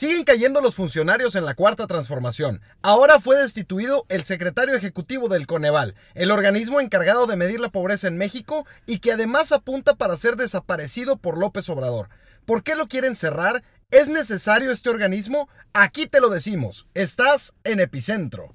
Siguen cayendo los funcionarios en la cuarta transformación. Ahora fue destituido el secretario ejecutivo del Coneval, el organismo encargado de medir la pobreza en México y que además apunta para ser desaparecido por López Obrador. ¿Por qué lo quieren cerrar? ¿Es necesario este organismo? Aquí te lo decimos. Estás en Epicentro.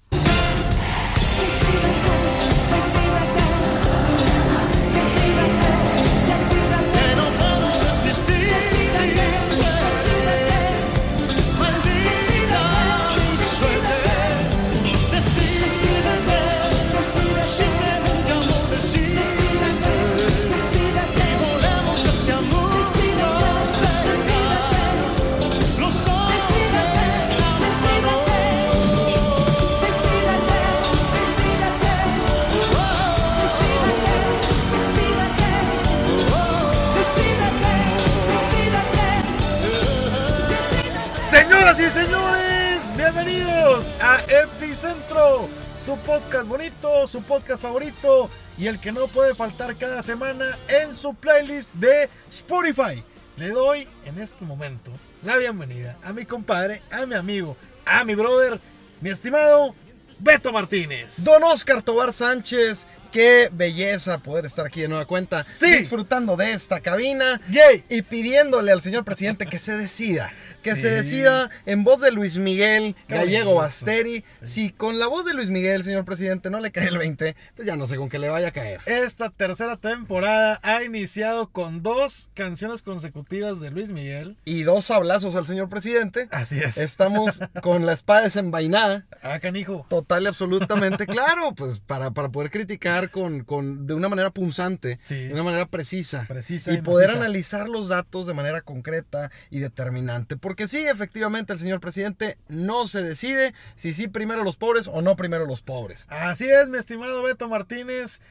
Señoras y señores, bienvenidos a Epicentro, su podcast bonito, su podcast favorito y el que no puede faltar cada semana en su playlist de Spotify. Le doy en este momento la bienvenida a mi compadre, a mi amigo, a mi brother, mi estimado Beto Martínez. Don Oscar Tobar Sánchez, qué belleza poder estar aquí de nueva cuenta, Sí. disfrutando de esta cabina Yay. y pidiéndole al señor presidente que se decida, que Sí. se decida en voz de Luis Miguel Gallego. Basteri. Si con la voz de Luis Miguel, señor presidente, no le cae el 20, pues ya no sé con qué le vaya a caer. Esta tercera temporada ha iniciado con dos canciones consecutivas de Luis Miguel. Y dos hablazos al señor presidente. Así es. Estamos con la espada desenvainada. Ah, canijo. Total y absolutamente claro, pues para, para poder criticar con, con, de una manera punzante, Sí. de una manera precisa, Precisa y y poder analizar los datos de manera concreta y determinante. Porque sí, efectivamente, el señor presidente no se decide si sí primero los pobres o no primero los pobres. Así es, mi estimado Beto Martínez.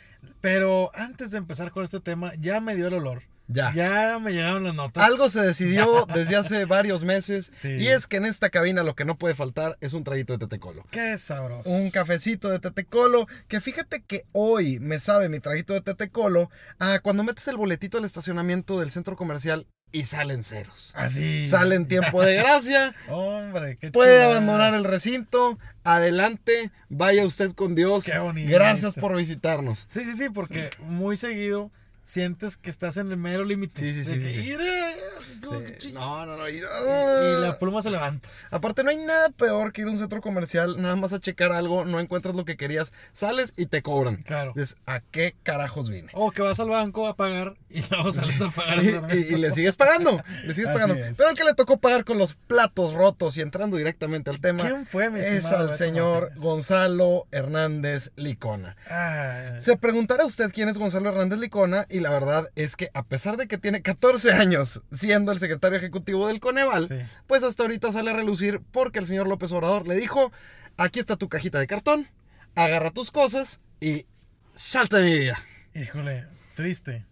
Pero antes de empezar con este tema, ya me dio el olor. Ya. Ya me llegaron las notas. Algo se decidió desde hace varios meses Sí. y es que en esta cabina lo que no puede faltar es un traguito de tetecolo. Qué sabroso. un cafecito de tetecolo. Que fíjate que hoy me sabe mi traguito de tetecolo a cuando metes el boletito al estacionamiento del centro comercial y salen ceros. Así. Salen tiempo de gracia. Hombre, qué Puede abandonar el recinto. Adelante. Vaya usted con Dios. Qué bonito. Gracias por visitarnos. Sí, sí, sí, porque muy seguido sientes que estás en el mero límite. Sí, sí, sí. No, no, no. y- Y, y la pluma se levanta. Aparte, no hay nada peor que ir a un centro comercial, nada más a checar algo, no encuentras lo que querías, sales y te cobran. Claro. Dices, ¿a qué carajos vine? O que vas al banco a pagar y luego sales a pagar. Y, le sigues pagando, le sigues Así pagando. es. Pero el que le tocó pagar con los platos rotos y entrando directamente al tema ¿Quién fue, mi es al Beto señor Martínez? Gonzalo Hernández Licona. Ah, Se preguntará usted quién es Gonzalo Hernández Licona y la verdad es que a pesar de que tiene 14 años siendo el secretario ejecutivo del Coneval, Sí. pues hasta ahorita sale a relucir porque el señor López Obrador le dijo, aquí está tu cajita de cartón, agarra tus cosas y salta de mi vida. híjole, triste.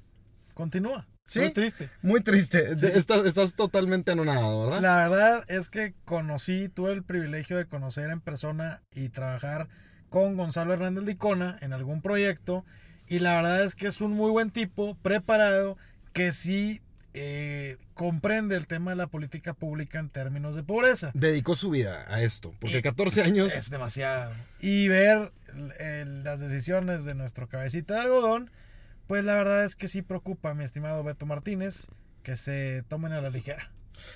Continúa. ¿Sí? Muy triste. Muy triste, De- estás, estás totalmente anonadado, ¿verdad? La verdad es que conocí, tuve el privilegio de conocer en persona y trabajar con Gonzalo Hernández Licona en algún proyecto. Y la verdad es que es un muy buen tipo, preparado, que sí eh, comprende el tema de la política pública en términos de pobreza. Dedicó su vida a esto, porque Y 14 años... Es demasiado. Y ver eh, las decisiones de nuestro cabecita de algodón, pues la verdad es que sí preocupa, mi estimado Beto Martínez, que se tomen a la ligera.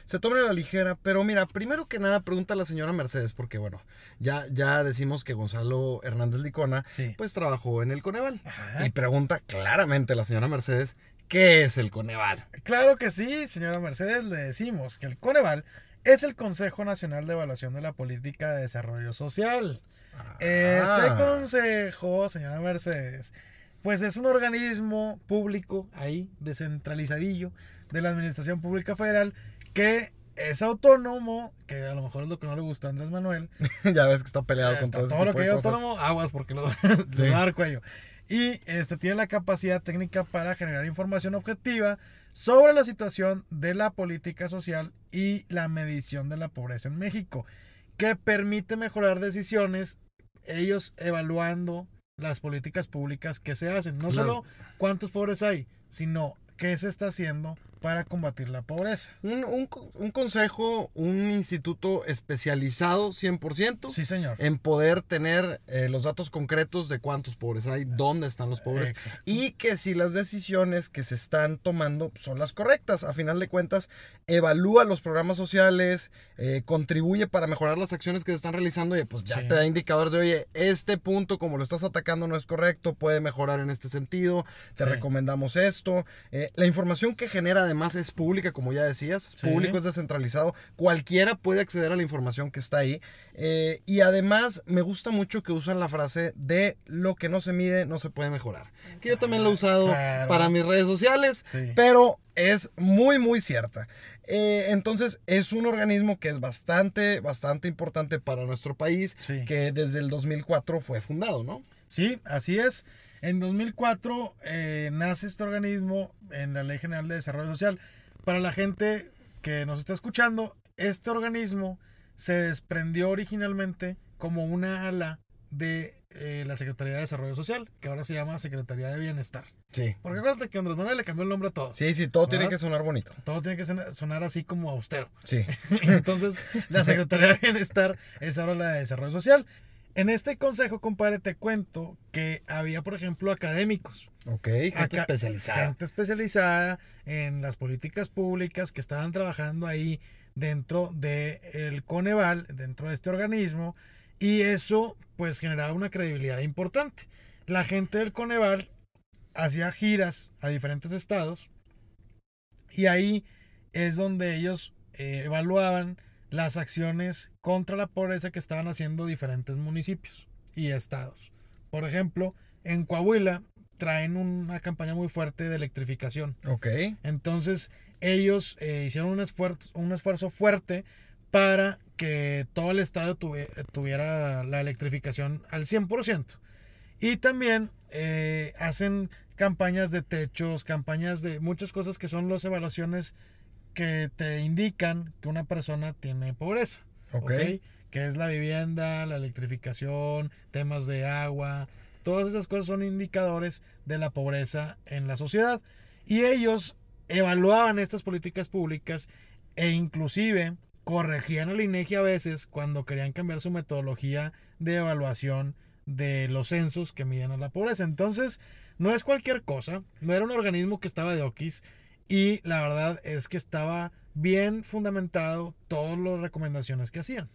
se toman a la ligera, pero mira, primero que nada pregunta a la señora Mercedes, porque bueno, ya, ya decimos que Gonzalo Hernández Licona, Sí. pues trabajó en el Coneval. Ajá. Y pregunta claramente la señora Mercedes, ¿qué es el Coneval? Claro que sí, señora Mercedes, le decimos que el Coneval es el Consejo Nacional de Evaluación de la Política de Desarrollo Social. Este Ah. consejo, señora Mercedes, pues es un organismo público ahí, descentralizadillo, de la Administración Pública Federal, que es autónomo, que a lo mejor es lo que no le gusta a Andrés Manuel, ya ves que está peleado con todo ese todo lo que es autónomo, aguas porque lo, Sí. va a dar cuello. Y este, tiene la capacidad técnica para generar información objetiva sobre la situación de la política social y la medición de la pobreza en México, que permite mejorar decisiones, ellos evaluando las políticas públicas que se hacen. No solo cuántos pobres hay, sino qué se está haciendo para combatir la pobreza. Un, un un consejo, un instituto especializado 100% Sí, señor. en poder tener eh, los datos concretos de cuántos pobres hay, dónde están los pobres Exacto. y que si las decisiones que se están tomando son las correctas. A final de cuentas, evalúa los programas sociales, eh, contribuye para mejorar las acciones que se están realizando y pues ya Sí. te da indicadores de, oye, este punto como lo estás atacando no es correcto, puede mejorar en este sentido, te Sí. recomendamos esto. Eh, la información que genera además es pública, como ya decías, es Sí. público, es descentralizado, cualquiera puede acceder a la información que está ahí. Eh, y además me gusta mucho que usan la frase de lo que no se mide no se puede mejorar. Que yo también lo he usado Claro. para mis redes sociales, Sí. pero es muy, muy cierta. Eh, entonces es un organismo que es bastante, bastante importante para nuestro país, Sí. que desde el 2004 fue fundado, ¿no? Sí, así es. En 2004 eh, nace este organismo en la Ley General de Desarrollo Social. Para la gente que nos está escuchando, este organismo se desprendió originalmente como una ala de eh, la Secretaría de Desarrollo Social, que ahora se llama Secretaría de Bienestar. Sí. Porque acuérdate que Andrés Manuel le cambió el nombre a todo. Sí, sí, todo tiene que sonar bonito. Todo tiene que sonar así como austero. Sí. Entonces, la Secretaría de Bienestar es ahora la de Desarrollo Social. En este consejo, compadre, te cuento que había, por ejemplo, académicos. Ok, gente Acá- especializada. Gente especializada en las políticas públicas que estaban trabajando ahí dentro del Coneval, dentro de este organismo, y eso pues generaba una credibilidad importante. La gente del Coneval hacía giras a diferentes estados y ahí es donde ellos eh, evaluaban las acciones contra la pobreza que estaban haciendo diferentes municipios y estados. Por ejemplo, en Coahuila traen una campaña muy fuerte de electrificación. Ok. Entonces, ellos eh, hicieron un esfuerzo, un esfuerzo fuerte para que todo el estado tuve- tuviera la electrificación al 100%. Y también eh, hacen campañas de techos, campañas de muchas cosas que son las evaluaciones que te indican que una persona tiene pobreza. Ok. ¿ok? Que es la vivienda, la electrificación, temas de agua. Todas esas cosas son indicadores de la pobreza en la sociedad. Y ellos evaluaban estas políticas públicas e inclusive corregían al INEGI a veces cuando querían cambiar su metodología de evaluación de los censos que miden a la pobreza. Entonces, no es cualquier cosa, no era un organismo que estaba de oquis y la verdad es que estaba bien fundamentado todas las recomendaciones que hacían.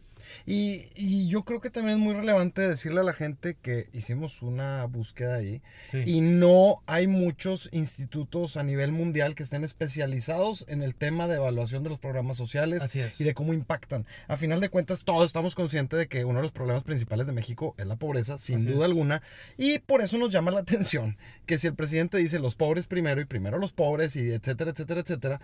Y, y yo creo que también es muy relevante decirle a la gente que hicimos una búsqueda ahí Sí. y no hay muchos institutos a nivel mundial que estén especializados en el tema de evaluación de los programas sociales Así es. y de cómo impactan. A final de cuentas, todos estamos conscientes de que uno de los problemas principales de México es la pobreza, sin Así duda es. alguna, y por eso nos llama la atención que si el presidente dice los pobres primero y primero los pobres y etcétera, etcétera, etcétera,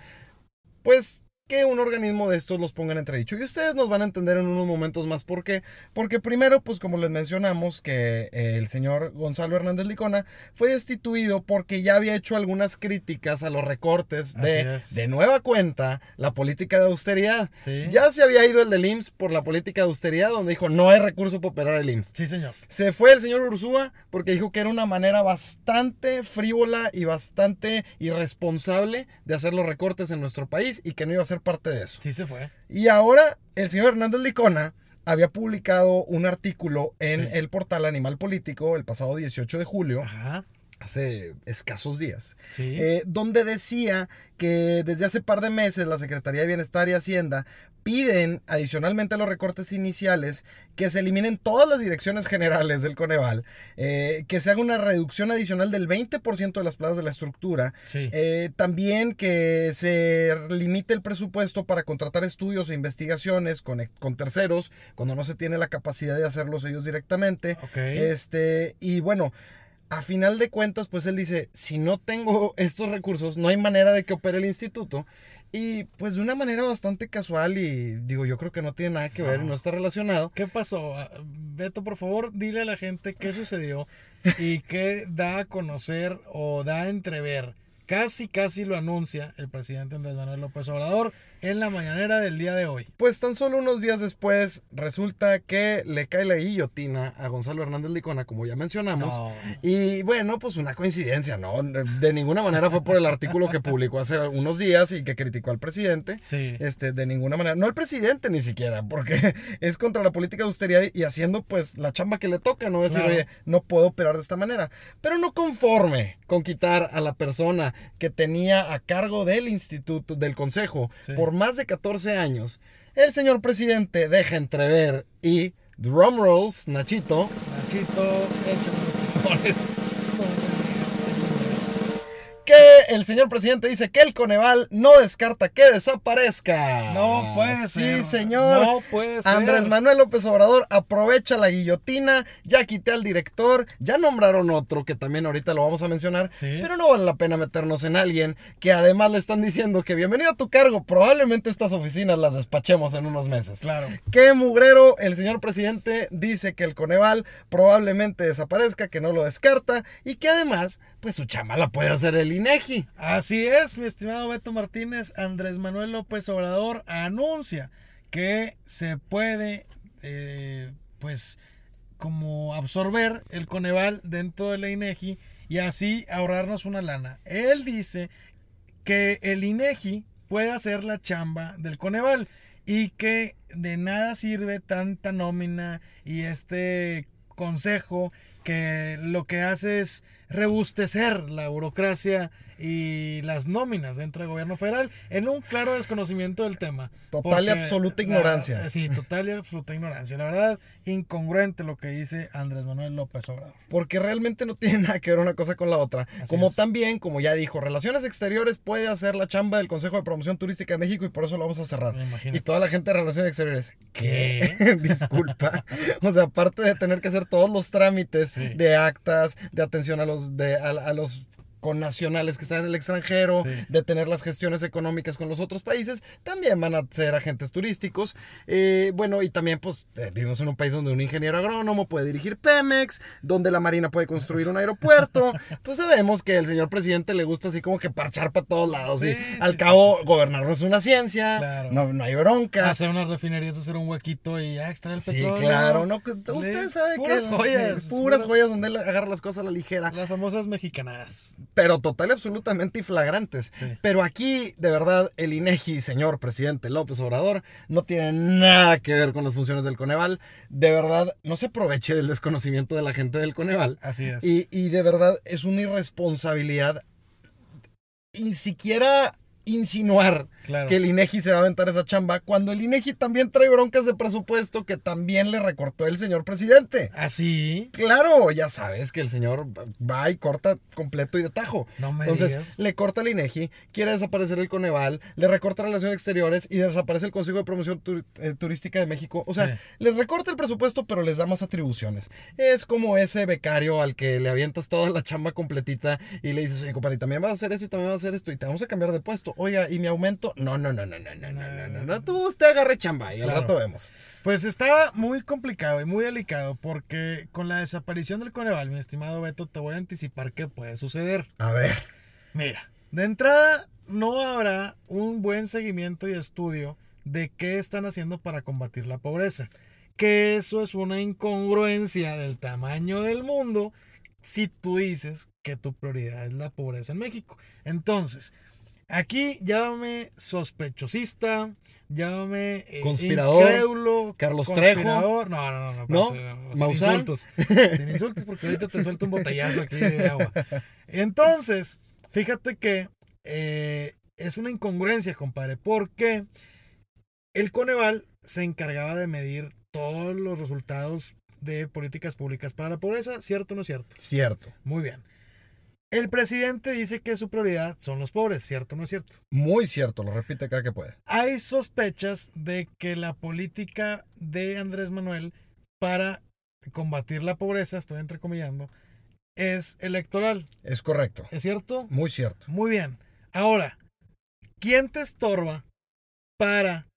pues que un organismo de estos los ponga en entredicho. Y ustedes nos van a entender en unos momentos más por qué. Porque primero, pues como les mencionamos, que eh, el señor Gonzalo Hernández Licona fue destituido porque ya había hecho algunas críticas a los recortes de, de nueva cuenta, la política de austeridad. Sí. Ya se había ido el del IMSS por la política de austeridad, donde dijo no hay recurso para operar el IMSS. Sí, señor. Se fue el señor Ursúa porque dijo que era una manera bastante frívola y bastante irresponsable de hacer los recortes en nuestro país y que no iba a ser parte de eso. Sí se fue. Y ahora el señor Hernández Licona había publicado un artículo en Sí. el portal Animal Político el pasado 18 de julio, Ajá. Hace escasos días, Sí. eh, donde decía que desde hace par de meses la Secretaría de Bienestar y Hacienda piden, adicionalmente a los recortes iniciales, que se eliminen todas las direcciones generales del Coneval, eh, que se haga una reducción adicional del 20% de las plazas de la estructura, Sí. eh, también que se limite el presupuesto para contratar estudios e investigaciones con, con terceros cuando no se tiene la capacidad de hacerlos ellos directamente. Este, y bueno, a final de cuentas, pues él dice, si no tengo estos recursos, no hay manera de que opere el instituto. Y pues de una manera bastante casual y digo, yo creo que no tiene nada que ver, No. no está relacionado. ¿Qué pasó? Ah, Beto, por favor, dile a la gente qué sucedió y qué da a conocer o da a entrever. Casi, casi lo anuncia el presidente Andrés Manuel López Obrador en la mañanera del día de hoy. Pues tan solo unos días después resulta que le cae la guillotina a Gonzalo Hernández Licona, como ya mencionamos. No. Y bueno, pues una coincidencia, ¿no? De ninguna manera fue por el artículo que publicó hace unos días y que criticó al presidente. Sí. Este, de ninguna manera. No el presidente ni siquiera, porque es contra la política de austeridad y haciendo pues la chamba que le toca, ¿no? Decir, Claro. oye, no puedo operar de esta manera. Pero no conforme con quitar a la persona que tenía a cargo del instituto, del consejo, Sí. por más de 14 años, el señor presidente deja entrever y, drum rolls, Nachito, Nachito, échame los que el señor presidente dice que el Coneval no descarta que desaparezca. No puede sí, ser. señor. No puede ser. Andrés Manuel López Obrador aprovecha la guillotina, ya quité al director, ya nombraron otro que también ahorita lo vamos a mencionar, Sí. pero no vale la pena meternos en alguien que además le están diciendo que bienvenido a tu cargo, probablemente estas oficinas las despachemos en unos meses. Claro. Qué mugrero, el señor presidente dice que el Coneval probablemente desaparezca, que no lo descarta y que además, pues su chama la puede hacer el Así es, mi estimado Beto Martínez. Andrés Manuel López Obrador anuncia que se puede, eh, pues, como absorber el Coneval dentro de la INEGI y así ahorrarnos una lana. Él dice que el INEGI puede hacer la chamba del Coneval y que de nada sirve tanta nómina y este consejo que lo que hace es rebustecer la burocracia y las nóminas dentro del gobierno federal en un claro desconocimiento del tema. Total y absoluta la- ignorancia. sí, total y absoluta ignorancia. La verdad, incongruente lo que dice Andrés Manuel López Obrador. Porque realmente no tiene nada que ver una cosa con la otra. Así como es. también, como ya dijo, Relaciones Exteriores puede hacer la chamba del Consejo de Promoción Turística de México y por eso lo vamos a cerrar. Y toda la gente de Relaciones Exteriores, ¿Qué? Disculpa. O sea, aparte de tener que hacer todos los trámites De actas, de atención a los, de, a, a los connacionales que están en el extranjero, Sí. de tener las gestiones económicas con los otros países, también van a ser agentes turísticos. Eh, bueno, y también pues eh, vivimos en un país donde un ingeniero agrónomo puede dirigir Pemex, donde la Marina puede construir un aeropuerto. Pues sabemos que el señor presidente le gusta así como que parchar para todos lados. y Sí, al sí, cabo, gobernar no es una ciencia, Claro. no, no hay bronca. Hacer unas refinerías, hacer un huequito y ya extraer el Sí, petróleo. claro, no, que usted sabe que puras joyas, sí, puras joyas donde él agarra las cosas a la ligera, Las famosas mexicanadas. Pero total y absolutamente y flagrantes. Sí. Pero aquí, de verdad, el INEGI, señor presidente López Obrador, no tiene nada que ver con las funciones del Coneval. De verdad, no se aproveche del desconocimiento de la gente del Coneval. Así es. Y, y de verdad es una irresponsabilidad ni siquiera insinuar Claro. que el INEGI se va a aventar esa chamba cuando el INEGI también trae broncas de presupuesto que también le recortó el señor presidente. Así. Claro, ya sabes que el señor va y corta completo y de tajo. No me Entonces, digas. le corta el INEGI, quiere desaparecer el Coneval, le recorta Relaciones Exteriores y desaparece el Consejo de Promoción Tur- eh, Turística de México. O sea, Sí. les recorta el presupuesto, pero les da más atribuciones. Es como ese becario al que le avientas toda la chamba completita y le dices, oye, compadre, también vas a hacer esto y también vas a hacer esto y te vamos a cambiar de puesto. Oiga, ¿y mi aumento? No, no, no, no, no, no, no, no, no, no. Tú usted agarre chamba y al Claro. rato vemos. Pues está muy complicado y muy delicado porque con la desaparición del Coneval, mi estimado Beto, te voy a anticipar qué puede suceder. A ver. Mira, de entrada no habrá un buen seguimiento y estudio de qué están haciendo para combatir la pobreza. Que eso es una incongruencia del tamaño del mundo si tú dices que tu prioridad es la pobreza en México. Entonces, aquí llámame sospechosista, llámame eh, Conspirador, incrédulo, Carlos Trejo. conspirador. No, no, no, no. ¿No? espérate, sin insultos. Sin insultos porque ahorita te suelto un botellazo aquí de agua. Entonces, fíjate que eh, es una incongruencia, compadre, porque el Coneval se encargaba de medir todos los resultados de políticas públicas para la pobreza, ¿cierto o no es cierto? Cierto. Muy bien. El presidente dice que su prioridad son los pobres, ¿cierto o no es cierto? Muy cierto, lo repite cada que puede. Hay sospechas de que la política de Andrés Manuel para combatir la pobreza, estoy entrecomillando, es electoral, Es correcto. ¿es cierto? Muy cierto. Muy bien. Ahora, ¿quién te estorba para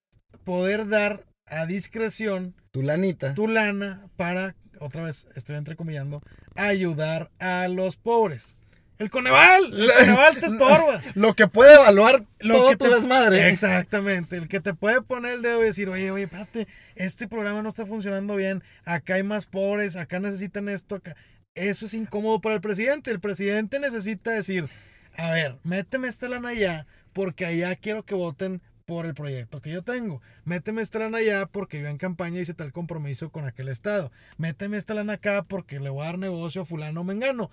poder dar a discreción Tu lanita. tu lana para, otra vez estoy entrecomillando, ayudar a los pobres? El Coneval, el Coneval te estorba. Lo que puede evaluar Lo todo que tu te- desmadre. Exactamente, el que te puede poner el dedo y decir, oye, oye, espérate, este programa no está funcionando bien, acá hay más pobres, acá necesitan esto, acá. Eso es incómodo para el presidente. El presidente necesita decir, a ver, méteme esta lana allá, porque allá quiero que voten por el proyecto que yo tengo. Méteme esta lana allá porque yo en campaña hice tal compromiso con aquel estado. Méteme esta lana acá porque le voy a dar negocio a fulano mengano.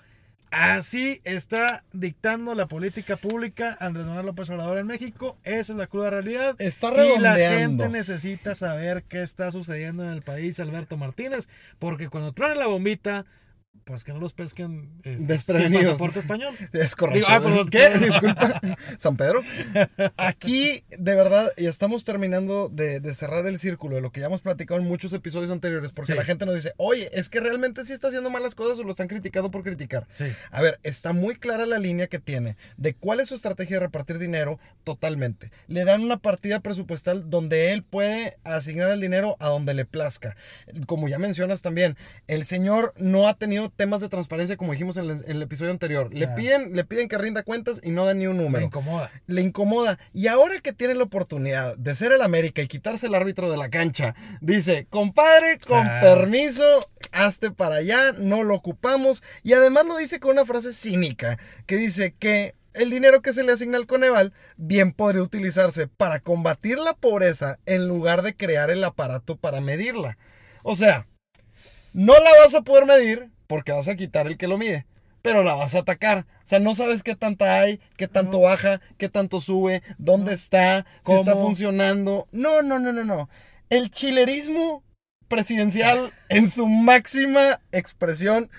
Así está dictando la política pública Andrés Manuel López Obrador en México. Esa es la cruda realidad. Está Y la redondeando. gente necesita saber qué está sucediendo en el país, Alberto Martínez, porque cuando truene la bombita, pues que no los pesquen este, sin Desprevenidos. pasaporte español. Es correcto. Digo, ah, perdón. ¿Qué? Disculpa. San Pedro. Aquí, de verdad, y estamos terminando de, de cerrar el círculo de lo que ya hemos platicado en muchos episodios anteriores, porque Sí. la gente nos dice, oye, es que realmente sí está haciendo malas cosas o lo están criticando por criticar. Sí. A ver, está muy clara la línea que tiene de cuál es su estrategia de repartir dinero totalmente. Le dan una partida presupuestal donde él puede asignar el dinero a donde le plazca. Como ya mencionas también, el señor no ha tenido temas de transparencia como dijimos en el, en el episodio anterior. Le piden, le piden que rinda cuentas y no da ni un Me número incomoda. le incomoda. Y ahora que tiene la oportunidad de ser el América y quitarse el árbitro de la cancha, dice, compadre, con Ah. permiso, hazte para allá, no lo ocupamos. Y además lo dice con una frase cínica, que dice que el dinero que se le asigna al Coneval bien podría utilizarse para combatir la pobreza en lugar de crear el aparato para medirla. O sea, no la vas a poder medir porque vas a quitar el que lo mide. Pero la vas a atacar. O sea, no sabes qué tanta hay, qué tanto baja, qué tanto sube, dónde está, si está funcionando. No, no, no, no, no. El chilerismo presidencial en su máxima expresión.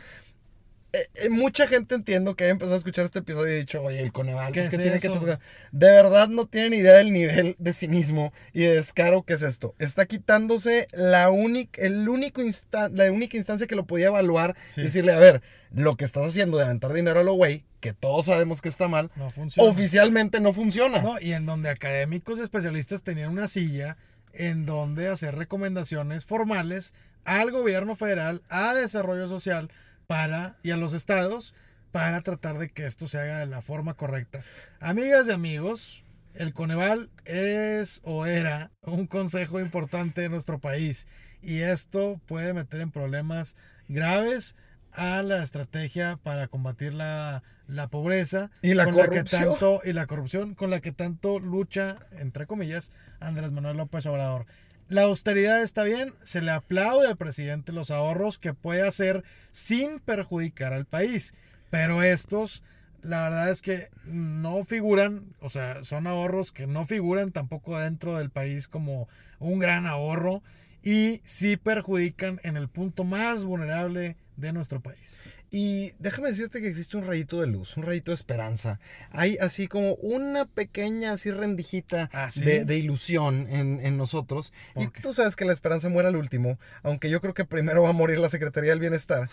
Eh, eh, mucha gente entiendo que haya empezado a escuchar este episodio y ha dicho, oye, el Coneval, ¿Qué pues, que es tiene que atascar?". De verdad no tienen idea del nivel de cinismo y de descaro que es esto. Está quitándose la, única el único insta- la única instancia que lo podía evaluar. Sí. Decirle, a ver, lo que estás haciendo de aventar dinero a lo güey, que todos sabemos que está mal, No funciona. oficialmente no funciona. No, y en donde académicos y especialistas tenían una silla en donde hacer recomendaciones formales al gobierno federal, a desarrollo social para y a los estados para tratar de que esto se haga de la forma correcta. Amigas y amigos, el Coneval es o era un consejo importante de nuestro país y esto puede meter en problemas graves a la estrategia para combatir la, la pobreza Y la con que corrupción. tanto y la corrupción con la que tanto lucha, entre comillas, Andrés Manuel López Obrador. La austeridad está bien, se le aplaude al presidente los ahorros que puede hacer sin perjudicar al país, pero estos, la verdad es que no figuran, o sea, son ahorros que no figuran tampoco dentro del país como un gran ahorro y sí perjudican en el punto más vulnerable de nuestro país. Y déjame decirte que existe un rayito de luz, un rayito de esperanza. Hay así como una pequeña así rendijita ¿Ah, sí? de, de ilusión en, en nosotros. Y tú sabes que la esperanza muere al último, aunque yo creo que primero va a morir la Secretaría del Bienestar.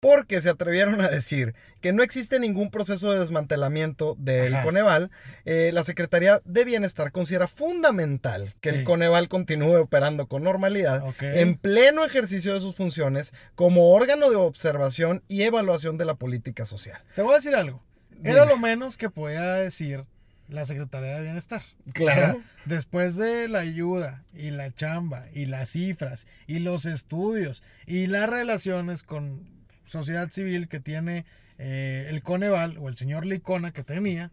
Porque se atrevieron a decir que no existe ningún proceso de desmantelamiento del Ajá. Coneval. Eh, la Secretaría de Bienestar considera fundamental que Sí. el Coneval continúe operando con normalidad en pleno ejercicio de sus funciones como órgano de observación y evaluación de la política social. Te voy a decir algo. Era lo menos que podía decir la Secretaría de Bienestar. Claro. O sea, después de la ayuda y la chamba y las cifras y los estudios y las relaciones con sociedad civil que tiene eh, el Coneval o el señor Licona que tenía,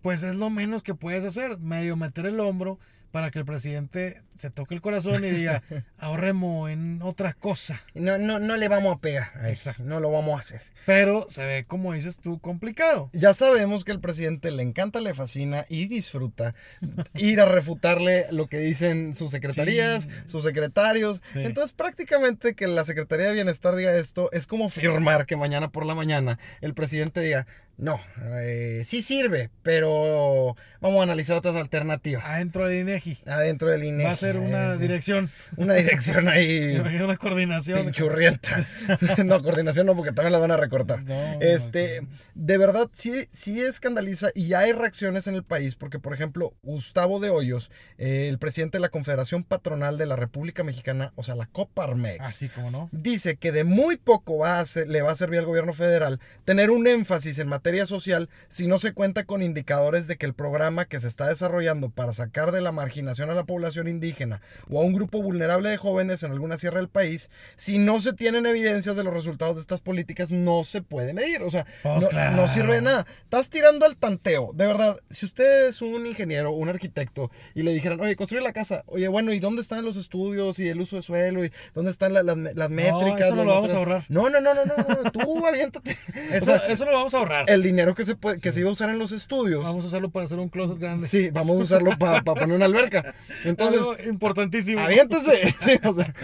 pues es lo menos que puedes hacer, medio meter el hombro para que el presidente se toque el corazón y diga, ahorremos en otra cosa. No, no, no le vamos a pegar. a eso, Exacto. No lo vamos a hacer. Pero se ve, como dices tú, complicado. Ya sabemos que al presidente le encanta, le fascina y disfruta ir a refutarle lo que dicen sus secretarías, Sí. sus secretarios. Sí. Entonces prácticamente que la Secretaría de Bienestar diga esto es como firmar que mañana por la mañana el presidente diga, no, eh, sí sirve, pero vamos a analizar otras alternativas. Adentro del INEGI. Adentro del INEGI. Va a ser una Eh, dirección. Una dirección ahí. Una coordinación. pinchurrienta. no, coordinación no, porque también la van a recortar. No, este, no, de verdad, sí, sí escandaliza y ya hay reacciones en el país, porque, por ejemplo, Gustavo de Hoyos, eh, el presidente de la Confederación Patronal de la República Mexicana, o sea, la Coparmex, Así como no. dice que de muy poco va a ser- le va a servir al gobierno federal tener un énfasis en materia materia social si no se cuenta con indicadores de que el programa que se está desarrollando para sacar de la marginación a la población indígena o a un grupo vulnerable de jóvenes en alguna sierra del país, si no se tienen evidencias de los resultados de estas políticas, no se puede medir. O sea, Pues no, claro. no sirve de nada. Estás tirando al tanteo. De verdad, si usted es un ingeniero, un arquitecto, y le dijeran, oye, construye la casa, oye, bueno, ¿y dónde están los estudios y el uso de suelo? ¿Y dónde están la- las, las métricas? eso no lo vamos a ahorrar. No, no, no, no, no, no, tú aviéntate. Eso, O sea, eso lo vamos a ahorrar. el dinero que se, puede, que se iba a usar en los estudios. Vamos a usarlo para hacer un closet grande. Sí, vamos a usarlo para poner una alberca. Entonces, Algo importantísimo. aviéntese. Sí, o sea,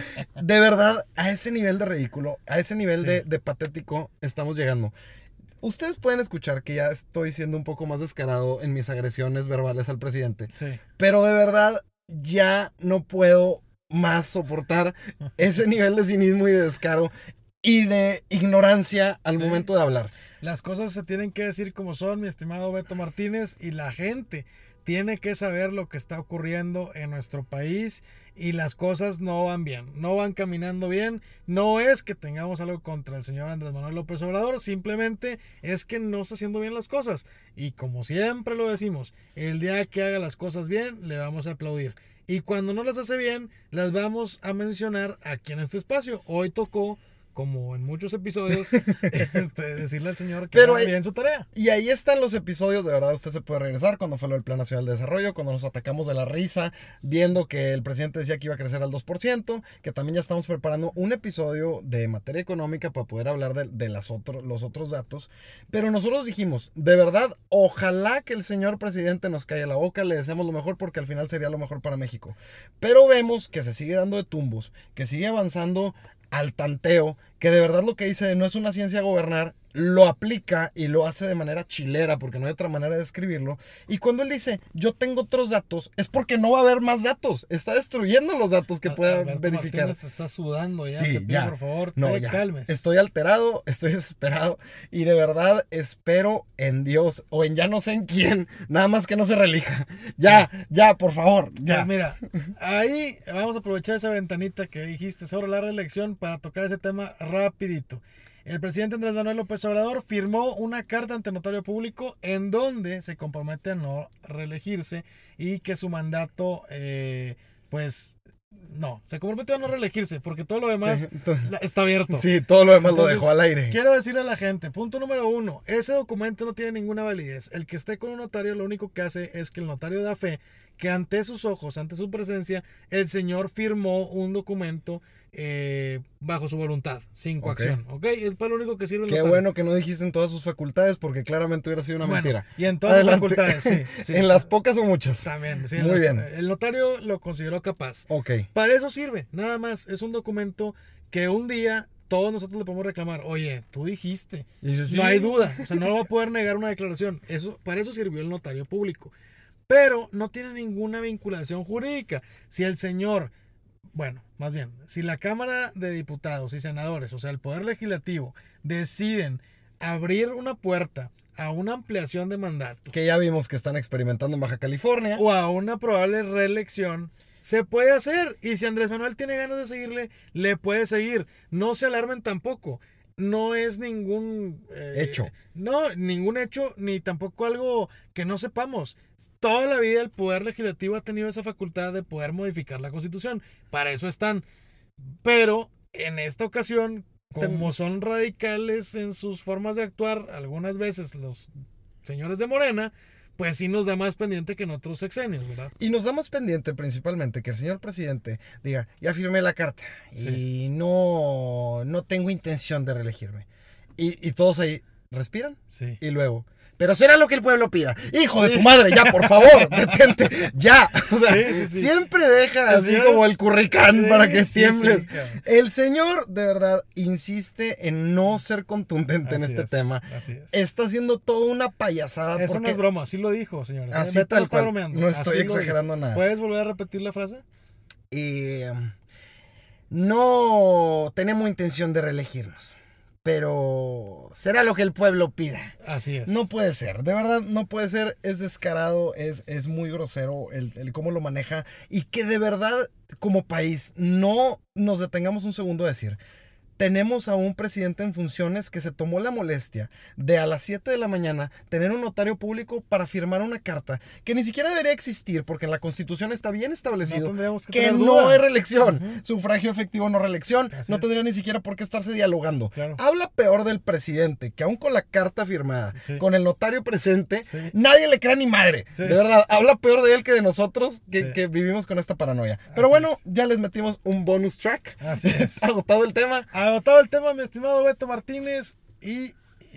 de verdad, a ese nivel de ridículo, a ese nivel Sí. de, de patético, estamos llegando. Ustedes pueden escuchar que ya estoy siendo un poco más descarado en mis agresiones verbales al presidente. Sí. Pero de verdad, ya no puedo más soportar ese nivel de cinismo y de descaro y de ignorancia al Sí. momento de hablar. Las cosas se tienen que decir como son, mi estimado Beto Martínez, y la gente tiene que saber lo que está ocurriendo en nuestro país y las cosas no van bien, no van caminando bien. No es que tengamos algo contra el señor Andrés Manuel López Obrador, simplemente es que no está haciendo bien las cosas. Y como siempre lo decimos, el día que haga las cosas bien, le vamos a aplaudir. Y cuando no las hace bien, las vamos a mencionar aquí en este espacio. Hoy tocó, como en muchos episodios, este, decirle al señor que haga bien su tarea. Y ahí están los episodios, de verdad usted se puede regresar cuando fue lo del Plan Nacional de Desarrollo, cuando nos atacamos de la risa, viendo que el presidente decía que iba a crecer al 2%, que también ya estamos preparando un episodio de materia económica para poder hablar de, de las otro- los otros datos. Pero nosotros dijimos, de verdad, ojalá que el señor presidente nos calle la boca, le deseamos lo mejor porque al final sería lo mejor para México. Pero vemos que se sigue dando de tumbos, que sigue avanzando al tanteo, que de verdad lo que dice no es una ciencia gobernar, lo aplica y lo hace de manera chilera, porque no hay otra manera de escribirlo. Y cuando él dice, yo tengo otros datos, es porque no va a haber más datos. Está destruyendo los datos que pueda verificar. Martínez está sudando ya. Sí, te pido, ya. por favor, No, te ya. calmes. Estoy alterado, estoy desesperado y de verdad espero en Dios o en ya no sé en quién, nada más que no se relija. Ya, ya, por favor, ya. Pues mira, ahí vamos a aprovechar esa ventanita que dijiste sobre la reelección para tocar ese tema rapidito. El presidente Andrés Manuel López Obrador firmó una carta ante notario público en donde se compromete a no reelegirse y que su mandato, eh, pues, no, se compromete a no reelegirse porque todo lo demás Sí, está abierto. Sí, todo lo demás lo dejó al aire. Quiero decirle a la gente, punto número uno, ese documento no tiene ninguna validez. El que esté con un notario lo único que hace es que el notario da fe que ante sus ojos, ante su presencia, el señor firmó un documento eh, bajo su voluntad, sin coacción. ¿Ok? Es para lo único que sirve Qué bueno que no dijiste en todas sus facultades porque claramente hubiera sido una Bueno, mentira. y en todas las facultades, sí, sí. en las pocas o muchas. También, sí, Muy las- bien. El notario lo consideró capaz. Ok. Para eso sirve, nada más. Es un documento que un día todos nosotros le podemos reclamar. Oye, tú dijiste. Sí. No hay duda. O sea, no va a poder negar una declaración. Eso, para eso sirvió el notario público. Pero no tiene ninguna vinculación jurídica. Si el señor, bueno, más bien, si la Cámara de Diputados y Senadores, o sea, el Poder Legislativo, deciden abrir una puerta a una ampliación de mandato Que ya vimos que están experimentando en Baja California. o a una probable reelección, se puede hacer. Y si Andrés Manuel tiene ganas de seguirle, le puede seguir. No se alarmen tampoco. No es ningún eh, Hecho. No, ningún hecho, ni tampoco algo que no sepamos. Toda la vida el Poder Legislativo ha tenido esa facultad de poder modificar la Constitución. Para eso están. Pero en esta ocasión, como son radicales en sus formas de actuar, algunas veces los señores de Morena, pues sí nos da más pendiente que en otros sexenios, ¿verdad? Y nos damos pendiente principalmente que el señor presidente diga, ya firmé la carta y no, no tengo intención de reelegirme. Y, y todos ahí respiran Sí. y luego, pero será lo que el pueblo pida. Hijo de tu madre, ya, por favor, detente, ya. O sea, Sí, sí, sí. siempre deja así señor como el curricán para que cabrón. el señor, de verdad, insiste en no ser contundente en este es, tema. Así es. Está haciendo toda una payasada. Eso no porque es broma, así lo dijo, señores. ¿eh? Así Beto tal no cual. No estoy así exagerando nada. ¿Puedes volver a repetir la frase? Eh, no tenemos intención de reelegirnos, pero será lo que el pueblo pida. Así es. No puede ser, de verdad no puede ser, es descarado, es, es muy grosero el, el cómo lo maneja y que de verdad como país no nos detengamos un segundo a decir, tenemos a un presidente en funciones que se tomó la molestia de a las 7 de la mañana tener un notario público para firmar una carta que ni siquiera debería existir porque en la constitución está bien establecido No que no hay reelección, sufragio efectivo no reelección, Así no es. tendría ni siquiera por qué estarse dialogando. Claro. Habla peor del presidente que aún con la carta firmada, Sí. con el notario presente, Sí. nadie le crea ni madre. Sí. De verdad, habla peor de él que de nosotros que, vivimos con esta paranoia. Pero Así bueno, es. ya les metimos un bonus track. Así es. Agotado el tema. Agotado el tema, mi estimado Beto Martínez. Y,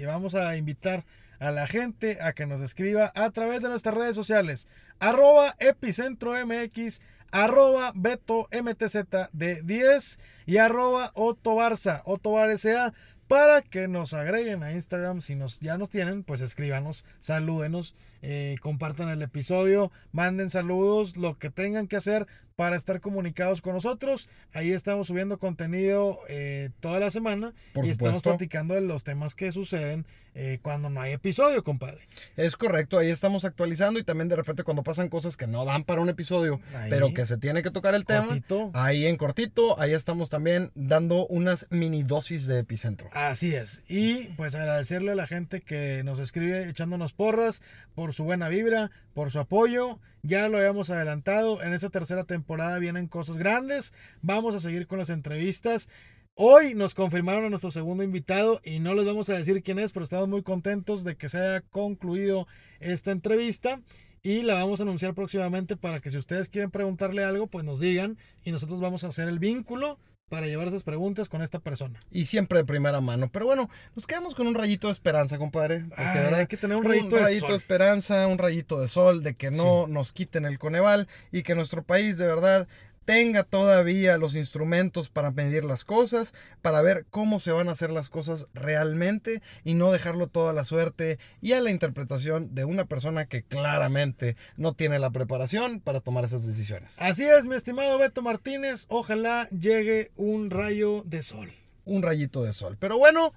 vamos a invitar a la gente a que nos escriba a través de nuestras redes sociales. Arroba Epicentro MX, arroba Beto MTZ de 10 y arroba Otto Barza, Otto Bar SA, para que nos agreguen a Instagram. Si nos, ya nos tienen, pues escríbanos, salúdenos, eh, compartan el episodio, manden saludos, lo que tengan que hacer para estar comunicados con nosotros. Ahí estamos subiendo contenido eh, toda la semana Por y estamos platicando de los temas que suceden eh, cuando no hay episodio, compadre. Es correcto, ahí estamos actualizando y también de repente cuando pasan cosas que no dan para un episodio, Ahí. pero que se tiene que tocar el tema, ahí en cortito, ahí estamos también dando unas mini dosis de epicentro. Así es. Y pues agradecerle a la gente que nos escribe echándonos porras por su buena vibra, por su apoyo. Ya lo habíamos adelantado. En esta tercera temporada vienen cosas grandes. Vamos a seguir con las entrevistas. Hoy nos confirmaron a nuestro segundo invitado y no les vamos a decir quién es, pero estamos muy contentos de que se haya concluido esta entrevista y la vamos a anunciar próximamente para que si ustedes quieren preguntarle algo, pues nos digan y nosotros vamos a hacer el vínculo para llevar esas preguntas con esta persona. Y siempre de primera mano. Pero bueno, nos quedamos con un rayito de esperanza, compadre. Porque, Ay, de verdad, hay que tener un rayito de sol. esperanza, un rayito de sol, de que no nos quiten el Coneval y que nuestro país de verdad tenga todavía los instrumentos para medir las cosas, para ver cómo se van a hacer las cosas realmente y no dejarlo todo a la suerte y a la interpretación de una persona que claramente no tiene la preparación para tomar esas decisiones. Así es, mi estimado Beto Martínez. Ojalá llegue un rayo de sol. un rayito de sol. Pero bueno,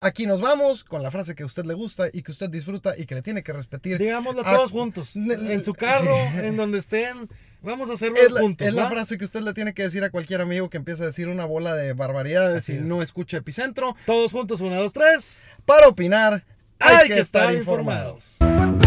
aquí nos vamos con la frase que a usted le gusta y que usted disfruta y que le tiene que respetar. Digámoslo todos juntos. En su carro, sí. en donde estén. Vamos a hacerlo Es la, juntos. es la frase que usted le tiene que decir a cualquier amigo que empieza a decir una bola de barbaridades Así y es. no escucha Epicentro. Todos juntos, una, dos, tres. Para opinar, hay, Hay que, que estar estar informados. informados.